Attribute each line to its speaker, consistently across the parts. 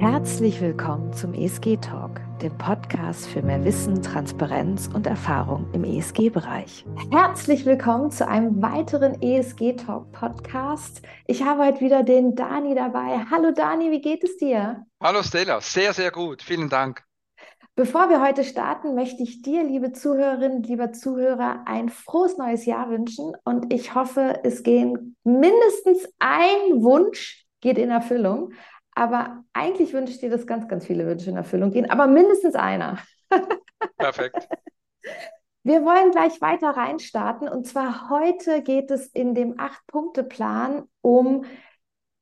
Speaker 1: Herzlich willkommen zum ESG Talk, dem Podcast für mehr Wissen, Transparenz und Erfahrung im ESG-Bereich. Herzlich willkommen zu einem weiteren ESG Talk Podcast. Ich habe heute wieder den Dani dabei. Hallo Dani, wie geht es dir?
Speaker 2: Hallo Stella, sehr, sehr gut. Vielen Dank.
Speaker 1: Bevor wir heute starten, möchte ich dir, liebe Zuhörerinnen, lieber Zuhörer, ein frohes neues Jahr wünschen und ich hoffe, es gehen mindestens ein Wunsch geht in Erfüllung. Aber eigentlich wünsche ich dir, dass ganz, ganz viele Wünsche in Erfüllung gehen, aber mindestens einer.
Speaker 2: Perfekt.
Speaker 1: Wir wollen gleich weiter reinstarten. Und zwar heute geht es in dem Acht-Punkte-Plan um,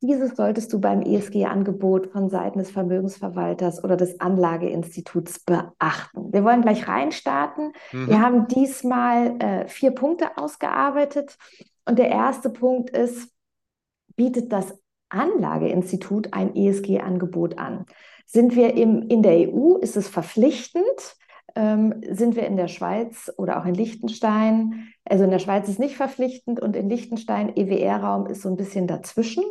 Speaker 1: dieses solltest du beim ESG-Angebot von Seiten des Vermögensverwalters oder des Anlageinstituts beachten. Wir wollen gleich reinstarten. Mhm. Wir haben diesmal äh, vier Punkte ausgearbeitet. Und der erste Punkt ist, bietet das Anlageinstitut ein ESG-Angebot an. Sind wir im, in der EU, ist es verpflichtend. Ähm, sind wir in der Schweiz oder auch in Liechtenstein, also in der Schweiz ist nicht verpflichtend und in Liechtenstein, EWR-Raum ist so ein bisschen dazwischen.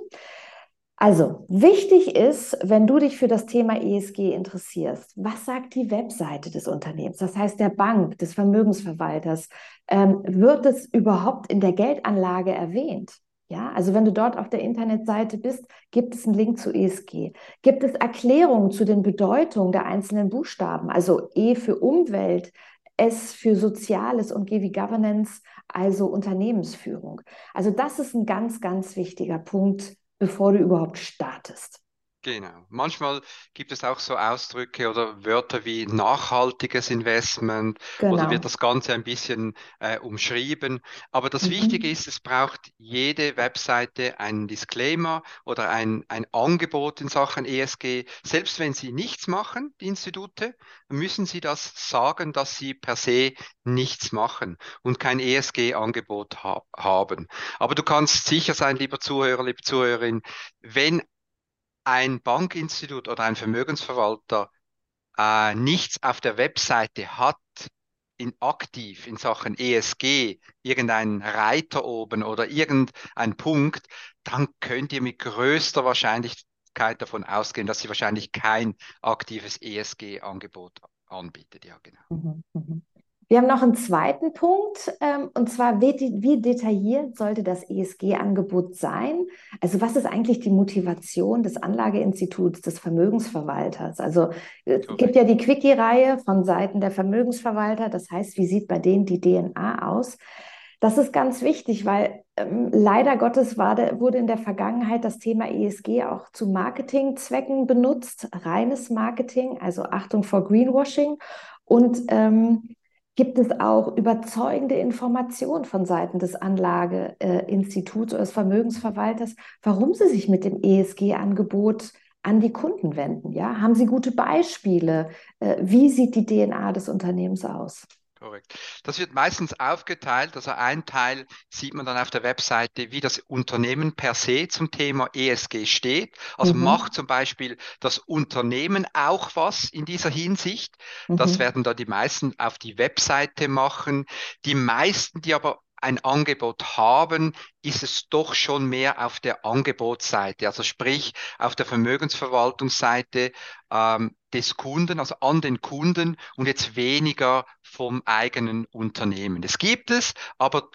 Speaker 1: Also, wichtig ist, wenn du dich für das Thema ESG interessierst, was sagt die Webseite des Unternehmens, das heißt der Bank, des Vermögensverwalters, ähm, wird es überhaupt in der Geldanlage erwähnt? Ja, also wenn du dort auf der Internetseite bist, gibt es einen Link zu ESG. Gibt es Erklärungen zu den Bedeutungen der einzelnen Buchstaben? Also E für Umwelt, S für Soziales und G wie Governance, also Unternehmensführung. Also das ist ein ganz, ganz wichtiger Punkt, bevor du überhaupt startest.
Speaker 2: Genau. Manchmal gibt es auch so Ausdrücke oder Wörter wie nachhaltiges Investment genau. oder wird das Ganze ein bisschen äh, umschrieben. Aber das mhm. Wichtige ist, es braucht jede Webseite einen Disclaimer oder ein, ein Angebot in Sachen ESG. Selbst wenn sie nichts machen, die Institute, müssen sie das sagen, dass sie per se nichts machen und kein ESG-Angebot ha haben. Aber du kannst sicher sein, lieber Zuhörer, liebe Zuhörerin, wenn ein Bankinstitut oder ein Vermögensverwalter äh, nichts auf der Webseite hat, in aktiv in Sachen ESG, irgendeinen Reiter oben oder irgendein Punkt, dann könnt ihr mit größter Wahrscheinlichkeit davon ausgehen, dass sie wahrscheinlich kein aktives ESG-Angebot anbietet. Ja, genau. Mhm,
Speaker 1: mh. Wir haben noch einen zweiten Punkt, ähm, und zwar, wie, wie, detailliert sollte das ESG-Angebot sein? Also was ist eigentlich die Motivation des Anlageinstituts, des Vermögensverwalters? Also es gibt ja die Quickie-Reihe von Seiten der Vermögensverwalter, das heißt, wie sieht bei denen die DNA aus? Das ist ganz wichtig, weil ähm, leider Gottes war de, wurde in der Vergangenheit das Thema ESG auch zu Marketingzwecken benutzt, reines Marketing, also Achtung vor Greenwashing. Und ähm, Gibt es auch überzeugende Informationen von Seiten des Anlageinstituts oder des Vermögensverwalters, warum sie sich mit dem ESG-Angebot an die Kunden wenden? Ja? Haben Sie gute Beispiele? Äh, wie sieht die DNA des Unternehmens aus?
Speaker 2: Korrekt. Das wird meistens aufgeteilt. Also ein Teil sieht man dann auf der Webseite, wie das Unternehmen per se zum Thema ESG steht. Also mhm. macht zum Beispiel das Unternehmen auch was in dieser Hinsicht. Mhm. Das werden da die meisten auf die Webseite machen. Die meisten, die aber ein Angebot haben, ist es doch schon mehr auf der Angebotsseite, also sprich auf der Vermögensverwaltungsseite ähm, des Kunden, also an den Kunden und jetzt weniger vom eigenen Unternehmen. Es gibt es, aber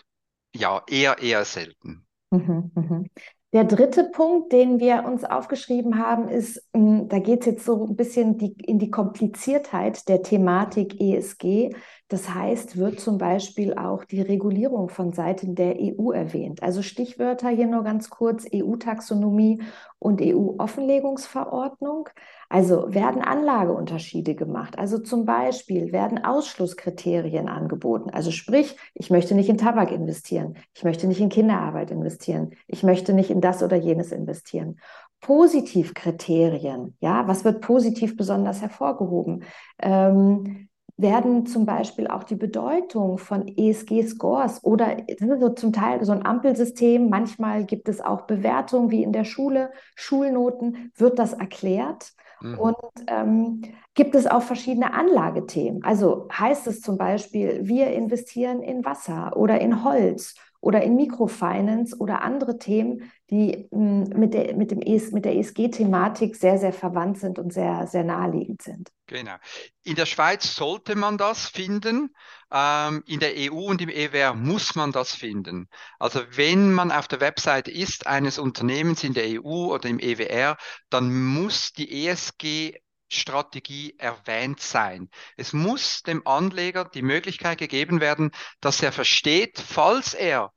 Speaker 2: ja, eher, eher selten.
Speaker 1: Mhm, mhm. Der dritte Punkt, den wir uns aufgeschrieben haben, ist, hm, da geht es jetzt so ein bisschen die, in die Kompliziertheit der Thematik ESG. Das heißt, wird zum Beispiel auch die Regulierung von Seiten der EU erwähnt. Also Stichwörter hier nur ganz kurz, EU-Taxonomie und EU-Offenlegungsverordnung. Also werden Anlageunterschiede gemacht. Also zum Beispiel werden Ausschlusskriterien angeboten. Also sprich, ich möchte nicht in Tabak investieren, ich möchte nicht in Kinderarbeit investieren, ich möchte nicht in das oder jenes investieren. Positivkriterien, ja, was wird positiv besonders hervorgehoben? Ähm, werden zum Beispiel auch die Bedeutung von ESG-Scores oder so zum Teil so ein Ampelsystem, manchmal gibt es auch Bewertungen wie in der Schule, Schulnoten, wird das erklärt. Mhm. Und ähm, gibt es auch verschiedene Anlagethemen. Also heißt es zum Beispiel, wir investieren in Wasser oder in Holz oder in Microfinance oder andere Themen, die hm, mit der, mit dem ES, ESG-Thematik sehr, sehr verwandt sind und sehr, sehr naheliegend sind.
Speaker 2: Genau. In der Schweiz sollte man das finden. Ähm, in der EU und im EWR muss man das finden. Also wenn man auf der Website ist eines Unternehmens in der EU oder im EWR, dann muss die ESG Strategie erwähnt sein. Es muss dem Anleger die Möglichkeit gegeben werden, dass er versteht, falls er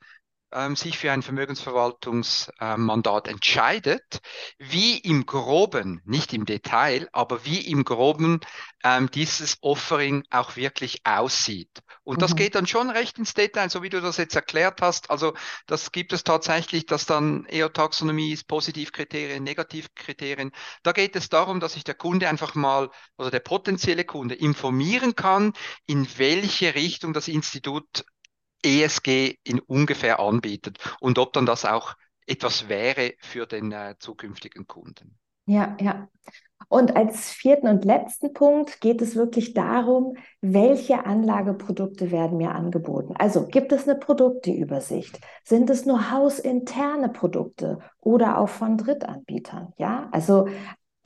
Speaker 2: ähm, sich für ein Vermögensverwaltungsmandat entscheidet, wie im groben, nicht im Detail, aber wie im groben ähm, dieses Offering auch wirklich aussieht. Und mhm. das geht dann schon recht ins Detail, so wie du das jetzt erklärt hast. Also das gibt es tatsächlich, dass dann EO-Taxonomie ist, Positivkriterien, Negativkriterien. Da geht es darum, dass sich der Kunde einfach mal oder der potenzielle Kunde informieren kann, in welche Richtung das Institut ESG in ungefähr anbietet und ob dann das auch etwas wäre für den äh, zukünftigen Kunden.
Speaker 1: Ja, ja. Und als vierten und letzten Punkt geht es wirklich darum, welche Anlageprodukte werden mir angeboten. Also gibt es eine Produkteübersicht? Sind es nur hausinterne Produkte oder auch von Drittanbietern? Ja, also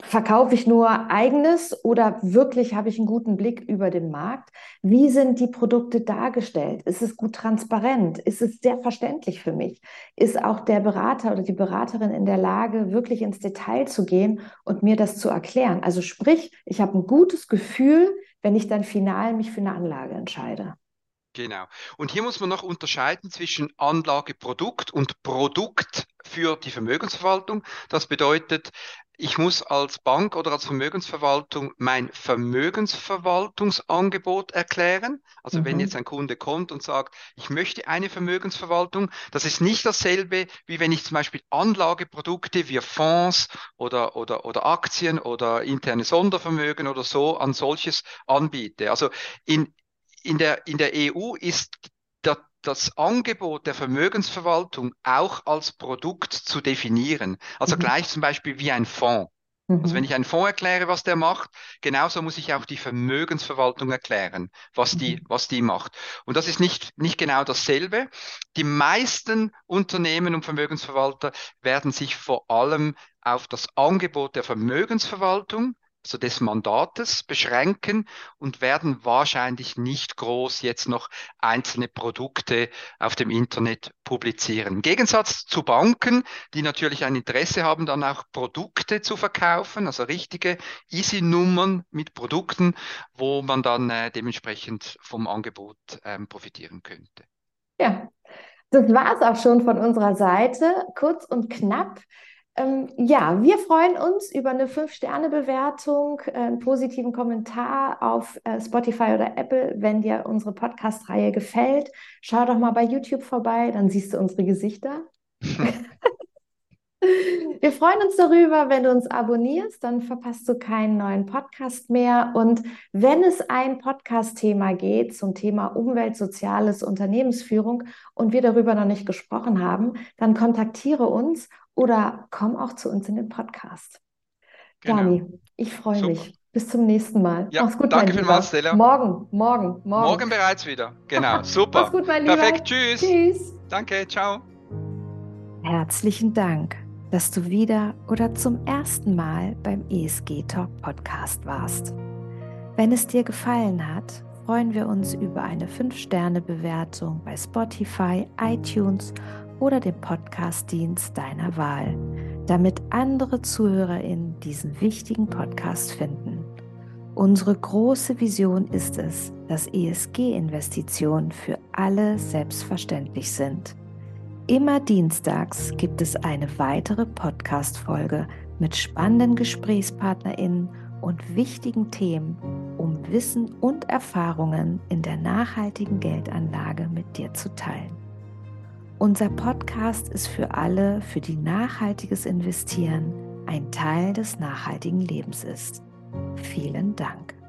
Speaker 1: Verkaufe ich nur eigenes oder wirklich habe ich einen guten Blick über den Markt? Wie sind die Produkte dargestellt? Ist es gut transparent? Ist es sehr verständlich für mich? Ist auch der Berater oder die Beraterin in der Lage, wirklich ins Detail zu gehen und mir das zu erklären? Also sprich, ich habe ein gutes Gefühl, wenn ich dann final mich für eine Anlage entscheide.
Speaker 2: Genau. Und hier muss man noch unterscheiden zwischen Anlageprodukt und Produkt für die Vermögensverwaltung. Das bedeutet, ich muss als Bank oder als Vermögensverwaltung mein Vermögensverwaltungsangebot erklären. Also mhm. wenn jetzt ein Kunde kommt und sagt, ich möchte eine Vermögensverwaltung, das ist nicht dasselbe, wie wenn ich zum Beispiel Anlageprodukte wie Fonds oder, oder, oder Aktien oder interne Sondervermögen oder so an solches anbiete. Also in, in der, in der EU ist das Angebot der Vermögensverwaltung auch als Produkt zu definieren. Also mhm. gleich zum Beispiel wie ein Fonds. Mhm. Also wenn ich einen Fonds erkläre, was der macht, genauso muss ich auch die Vermögensverwaltung erklären, was die, mhm. was die macht. Und das ist nicht, nicht genau dasselbe. Die meisten Unternehmen und Vermögensverwalter werden sich vor allem auf das Angebot der Vermögensverwaltung also des Mandates beschränken und werden wahrscheinlich nicht groß jetzt noch einzelne Produkte auf dem Internet publizieren. Im Gegensatz zu Banken, die natürlich ein Interesse haben, dann auch Produkte zu verkaufen, also richtige Easy-Nummern mit Produkten, wo man dann äh, dementsprechend vom Angebot ähm, profitieren könnte.
Speaker 1: Ja, das war es auch schon von unserer Seite. Kurz und knapp. Ähm, ja, wir freuen uns über eine 5-Sterne-Bewertung, äh, einen positiven Kommentar auf äh, Spotify oder Apple, wenn dir unsere Podcast-Reihe gefällt. Schau doch mal bei YouTube vorbei, dann siehst du unsere Gesichter. Wir freuen uns darüber, wenn du uns abonnierst, dann verpasst du keinen neuen Podcast mehr. Und wenn es ein Podcast-Thema geht zum Thema Umwelt, Soziales, Unternehmensführung und wir darüber noch nicht gesprochen haben, dann kontaktiere uns oder komm auch zu uns in den Podcast. Genau. Dani, ich freue mich. Bis zum nächsten Mal.
Speaker 2: Ja, Mach's gut, danke vielmals, Stella.
Speaker 1: Morgen, morgen,
Speaker 2: morgen. Morgen bereits wieder. Genau, super.
Speaker 1: Mach's gut, mein Lieber.
Speaker 2: Perfekt, tschüss. Tschüss. Danke, ciao.
Speaker 1: Herzlichen Dank, dass du wieder oder zum ersten Mal beim ESG Talk Podcast warst. Wenn es dir gefallen hat, freuen wir uns über eine 5-Sterne-Bewertung bei Spotify, iTunes oder dem Podcast-Dienst deiner Wahl, damit andere ZuhörerInnen diesen wichtigen Podcast finden. Unsere große Vision ist es, dass ESG-Investitionen für alle selbstverständlich sind. Immer dienstags gibt es eine weitere Podcast-Folge mit spannenden GesprächspartnerInnen und wichtigen Themen, um Wissen und Erfahrungen in der nachhaltigen Geldanlage mit dir zu teilen. Unser Podcast ist für alle, für die nachhaltiges Investieren ein Teil des nachhaltigen Lebens ist. Vielen Dank.